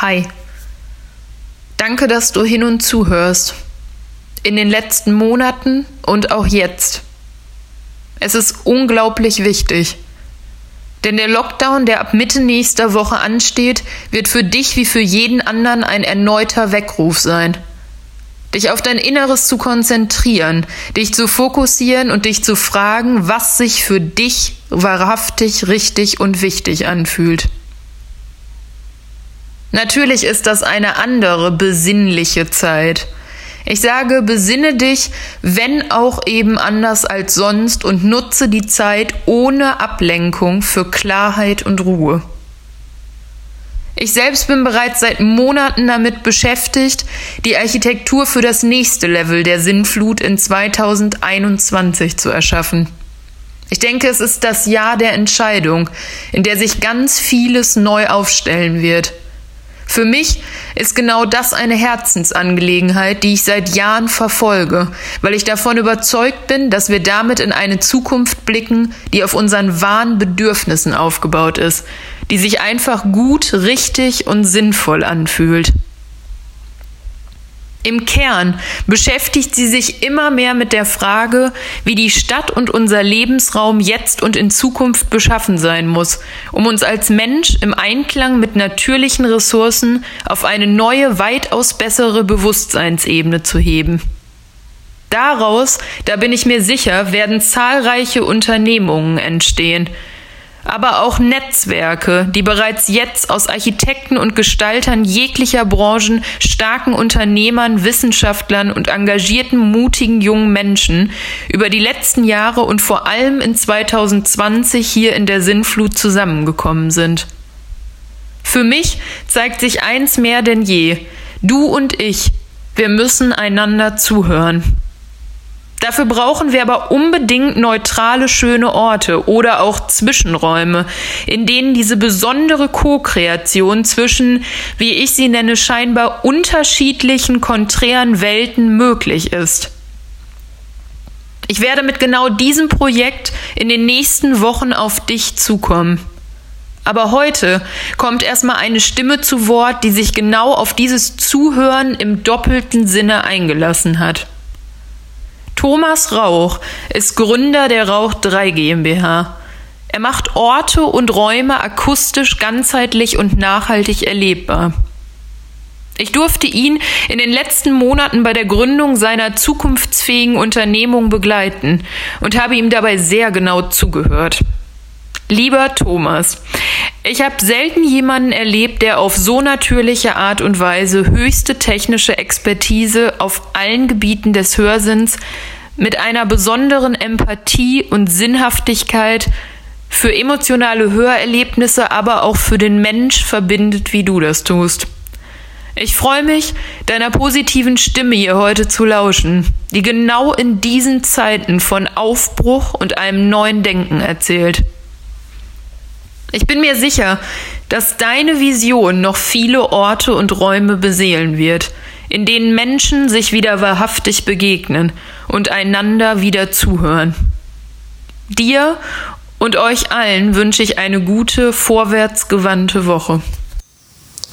Hi. Danke, dass du hin und zuhörst. In den letzten Monaten und auch jetzt. Es ist unglaublich wichtig. Denn der Lockdown, der ab Mitte nächster Woche ansteht, wird für dich wie für jeden anderen ein erneuter Weckruf sein. Dich auf dein Inneres zu konzentrieren, dich zu fokussieren und dich zu fragen, was sich für dich wahrhaftig, richtig und wichtig anfühlt. Natürlich ist das eine andere besinnliche Zeit. Ich sage, besinne dich, wenn auch eben anders als sonst und nutze die Zeit ohne Ablenkung für Klarheit und Ruhe. Ich selbst bin bereits seit Monaten damit beschäftigt, die Architektur für das nächste Level der Sinnflut in 2021 zu erschaffen. Ich denke, es ist das Jahr der Entscheidung, in der sich ganz vieles neu aufstellen wird. Für mich ist genau das eine Herzensangelegenheit, die ich seit Jahren verfolge, weil ich davon überzeugt bin, dass wir damit in eine Zukunft blicken, die auf unseren wahren Bedürfnissen aufgebaut ist, die sich einfach gut, richtig und sinnvoll anfühlt. Im Kern beschäftigt sie sich immer mehr mit der Frage, wie die Stadt und unser Lebensraum jetzt und in Zukunft beschaffen sein muss, um uns als Mensch im Einklang mit natürlichen Ressourcen auf eine neue, weitaus bessere Bewusstseinsebene zu heben. Daraus, da bin ich mir sicher, werden zahlreiche Unternehmungen entstehen, aber auch Netzwerke, die bereits jetzt aus Architekten und Gestaltern jeglicher Branchen, starken Unternehmern, Wissenschaftlern und engagierten, mutigen jungen Menschen über die letzten Jahre und vor allem in 2020 hier in der Sinnflut zusammengekommen sind. Für mich zeigt sich eins mehr denn je. Du und ich, wir müssen einander zuhören. Dafür brauchen wir aber unbedingt neutrale, schöne Orte oder auch Zwischenräume, in denen diese besondere Co-Kreation zwischen, wie ich sie nenne, scheinbar unterschiedlichen, konträren Welten möglich ist. Ich werde mit genau diesem Projekt in den nächsten Wochen auf dich zukommen. Aber heute kommt erstmal eine Stimme zu Wort, die sich genau auf dieses Zuhören im doppelten Sinne eingelassen hat. Thomas Rauch ist Gründer der Rauch 3 GmbH. Er macht Orte und Räume akustisch, ganzheitlich und nachhaltig erlebbar. Ich durfte ihn in den letzten Monaten bei der Gründung seiner zukunftsfähigen Unternehmung begleiten und habe ihm dabei sehr genau zugehört. Lieber Thomas, ich habe selten jemanden erlebt, der auf so natürliche Art und Weise höchste technische Expertise auf allen Gebieten des Hörsinns mit einer besonderen Empathie und Sinnhaftigkeit für emotionale Hörerlebnisse, aber auch für den Mensch verbindet, wie du das tust. Ich freue mich, deiner positiven Stimme hier heute zu lauschen, die genau in diesen Zeiten von Aufbruch und einem neuen Denken erzählt. Ich bin mir sicher, dass deine Vision noch viele Orte und Räume beseelen wird, in denen Menschen sich wieder wahrhaftig begegnen und einander wieder zuhören. Dir und euch allen wünsche ich eine gute, vorwärtsgewandte Woche.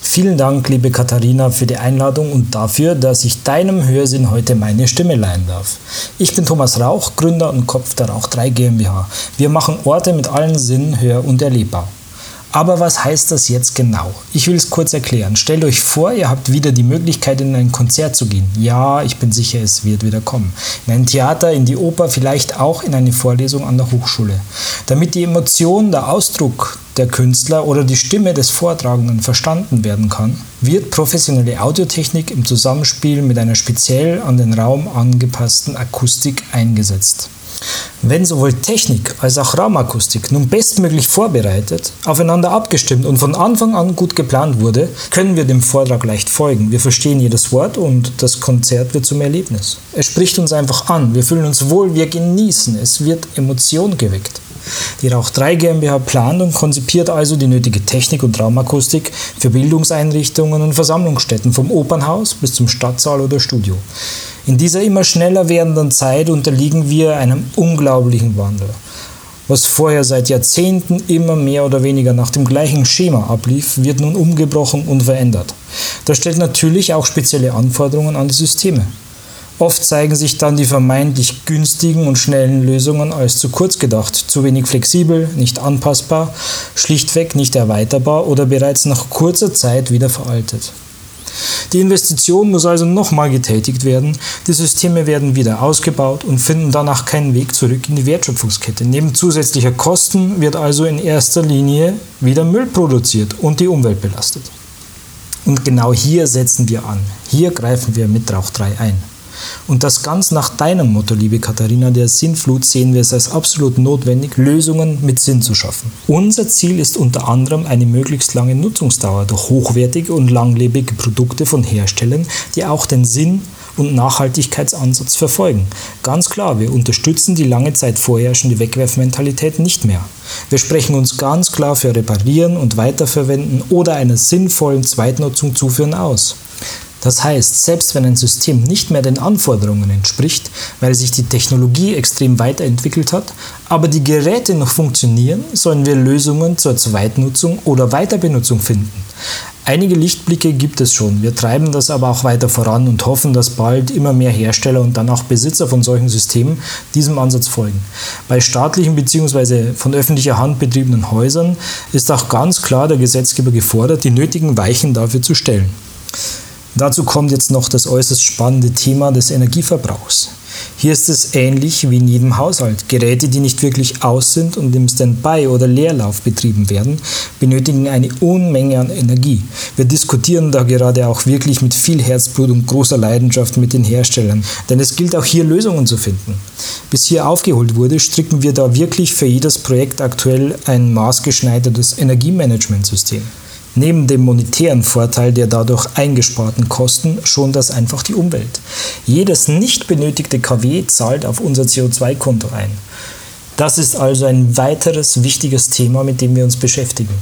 Vielen Dank, liebe Katharina, für die Einladung und dafür, dass ich deinem Hörsinn heute meine Stimme leihen darf. Ich bin Thomas Rauch, Gründer und Kopf der Rauch 3 GmbH. Wir machen Orte mit allen Sinnen hör- und erlebbar. Aber was heißt das jetzt genau? Ich will es kurz erklären. Stellt euch vor, ihr habt wieder die Möglichkeit, in ein Konzert zu gehen. Ja, ich bin sicher, es wird wieder kommen. In ein Theater, in die Oper, vielleicht auch in eine Vorlesung an der Hochschule. Damit die Emotion, der Ausdruck der Künstler oder die Stimme des Vortragenden verstanden werden kann, wird professionelle Audiotechnik im Zusammenspiel mit einer speziell an den Raum angepassten Akustik eingesetzt. Wenn sowohl Technik als auch Raumakustik nun bestmöglich vorbereitet, aufeinander abgestimmt und von Anfang an gut geplant wurde, können wir dem Vortrag leicht folgen. Wir verstehen jedes Wort und das Konzert wird zum Erlebnis. Es spricht uns einfach an, wir fühlen uns wohl, wir genießen, es wird Emotion geweckt. Die Rauch 3 GmbH plant und konzipiert also die nötige Technik und Raumakustik für Bildungseinrichtungen und Versammlungsstätten vom Opernhaus bis zum Stadtsaal oder Studio. In dieser immer schneller werdenden Zeit unterliegen wir einem unglaublichen Wandel. Was vorher seit Jahrzehnten immer mehr oder weniger nach dem gleichen Schema ablief, wird nun umgebrochen und verändert. Das stellt natürlich auch spezielle Anforderungen an die Systeme. Oft zeigen sich dann die vermeintlich günstigen und schnellen Lösungen als zu kurz gedacht, zu wenig flexibel, nicht anpassbar, schlichtweg nicht erweiterbar oder bereits nach kurzer Zeit wieder veraltet. Die Investition muss also nochmal getätigt werden, die Systeme werden wieder ausgebaut und finden danach keinen Weg zurück in die Wertschöpfungskette. Neben zusätzlicher Kosten wird also in erster Linie wieder Müll produziert und die Umwelt belastet. Und genau hier setzen wir an. Hier greifen wir mit Rauch 3 ein. Und das ganz nach deinem Motto, liebe Katharina, der Sinnflut sehen wir es als absolut notwendig, Lösungen mit Sinn zu schaffen. Unser Ziel ist unter anderem eine möglichst lange Nutzungsdauer durch hochwertige und langlebige Produkte von Herstellern, die auch den Sinn und Nachhaltigkeitsansatz verfolgen. Ganz klar, wir unterstützen die lange Zeit vorherrschende Wegwerfmentalität nicht mehr. Wir sprechen uns ganz klar für Reparieren und Weiterverwenden oder einer sinnvollen Zweitnutzung zuführen aus. Das heißt, selbst wenn ein System nicht mehr den Anforderungen entspricht, weil sich die Technologie extrem weiterentwickelt hat, aber die Geräte noch funktionieren, sollen wir Lösungen zur Zweitnutzung oder Weiterbenutzung finden. Einige Lichtblicke gibt es schon, wir treiben das aber auch weiter voran und hoffen, dass bald immer mehr Hersteller und dann auch Besitzer von solchen Systemen diesem Ansatz folgen. Bei staatlichen bzw. von öffentlicher Hand betriebenen Häusern ist auch ganz klar der Gesetzgeber gefordert, die nötigen Weichen dafür zu stellen. Dazu kommt jetzt noch das äußerst spannende Thema des Energieverbrauchs. Hier ist es ähnlich wie in jedem Haushalt. Geräte, die nicht wirklich aus sind und im Standby oder Leerlauf betrieben werden, benötigen eine Unmenge an Energie. Wir diskutieren da gerade auch wirklich mit viel Herzblut und großer Leidenschaft mit den Herstellern, denn es gilt auch hier Lösungen zu finden. Bis hier aufgeholt wurde, stricken wir da wirklich für jedes Projekt aktuell ein maßgeschneidertes Energiemanagementsystem. Neben dem monetären Vorteil der dadurch eingesparten Kosten schont das einfach die Umwelt. Jedes nicht benötigte KW zahlt auf unser CO2-Konto ein. Das ist also ein weiteres wichtiges Thema, mit dem wir uns beschäftigen.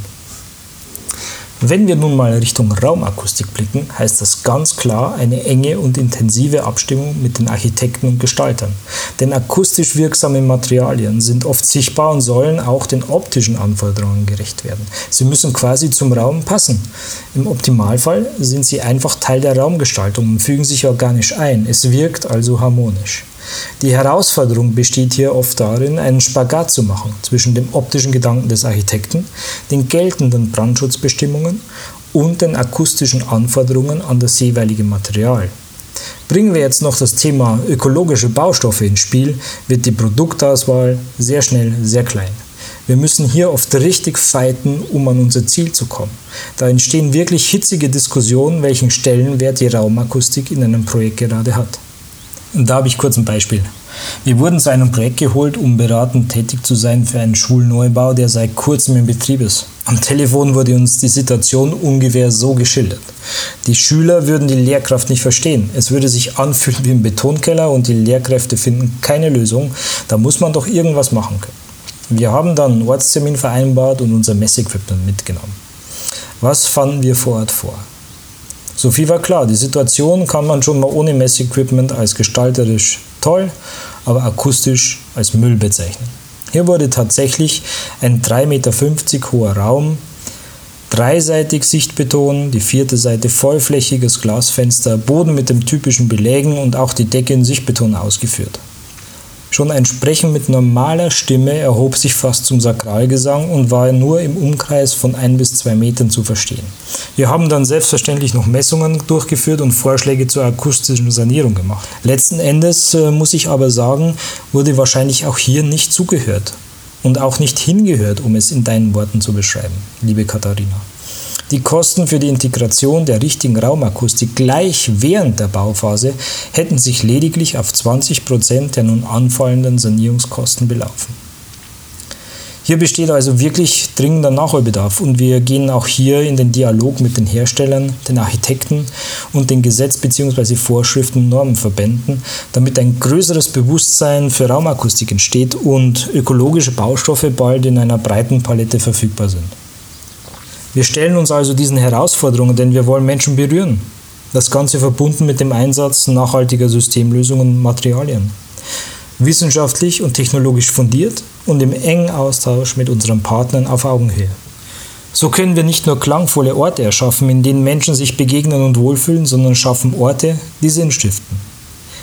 Wenn wir nun mal Richtung Raumakustik blicken, heißt das ganz klar eine enge und intensive Abstimmung mit den Architekten und Gestaltern. Denn akustisch wirksame Materialien sind oft sichtbar und sollen auch den optischen Anforderungen gerecht werden. Sie müssen quasi zum Raum passen. Im Optimalfall sind sie einfach Teil der Raumgestaltung und fügen sich organisch ein. Es wirkt also harmonisch. Die Herausforderung besteht hier oft darin, einen Spagat zu machen zwischen dem optischen Gedanken des Architekten, den geltenden Brandschutzbestimmungen und den akustischen Anforderungen an das jeweilige Material. Bringen wir jetzt noch das Thema ökologische Baustoffe ins Spiel, wird die Produktauswahl sehr schnell sehr klein. Wir müssen hier oft richtig fighten, um an unser Ziel zu kommen. Da entstehen wirklich hitzige Diskussionen, welchen Stellenwert die Raumakustik in einem Projekt gerade hat. Und da habe ich kurz ein Beispiel. Wir wurden zu einem Projekt geholt, um beratend tätig zu sein für einen Schulneubau, der seit kurzem in Betrieb ist. Am Telefon wurde uns die Situation ungefähr so geschildert. Die Schüler würden die Lehrkraft nicht verstehen. Es würde sich anfühlen wie im Betonkeller und die Lehrkräfte finden keine Lösung. Da muss man doch irgendwas machen können. Wir haben dann einen Ortstermin vereinbart und unser Messequipment mitgenommen. Was fanden wir vor Ort vor? So viel war klar, die Situation kann man schon mal ohne Messequipment als gestalterisch toll, aber akustisch als Müll bezeichnen. Hier wurde tatsächlich ein 3,50 Meter hoher Raum, dreiseitig Sichtbeton, die vierte Seite vollflächiges Glasfenster, Boden mit dem typischen Belägen und auch die Decke in Sichtbeton ausgeführt. Schon ein Sprechen mit normaler Stimme erhob sich fast zum Sakralgesang und war nur im Umkreis von ein bis zwei Metern zu verstehen. Wir haben dann selbstverständlich noch Messungen durchgeführt und Vorschläge zur akustischen Sanierung gemacht. Letzten Endes äh, muss ich aber sagen, wurde wahrscheinlich auch hier nicht zugehört und auch nicht hingehört, um es in deinen Worten zu beschreiben, liebe Katharina. Die Kosten für die Integration der richtigen Raumakustik gleich während der Bauphase hätten sich lediglich auf 20 Prozent der nun anfallenden Sanierungskosten belaufen. Hier besteht also wirklich dringender Nachholbedarf und wir gehen auch hier in den Dialog mit den Herstellern, den Architekten und den Gesetz- bzw. Vorschriften und Normenverbänden, damit ein größeres Bewusstsein für Raumakustik entsteht und ökologische Baustoffe bald in einer breiten Palette verfügbar sind. Wir stellen uns also diesen Herausforderungen, denn wir wollen Menschen berühren. Das Ganze verbunden mit dem Einsatz nachhaltiger Systemlösungen und Materialien. wissenschaftlich und technologisch fundiert und im engen Austausch mit unseren Partnern auf Augenhöhe. So können wir nicht nur klangvolle Orte erschaffen, in denen Menschen sich begegnen und wohlfühlen, sondern schaffen Orte, die Sinn stiften.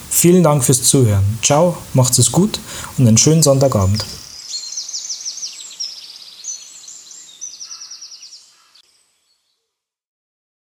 Vielen Dank fürs Zuhören. Ciao, macht's es gut und einen schönen Sonntagabend.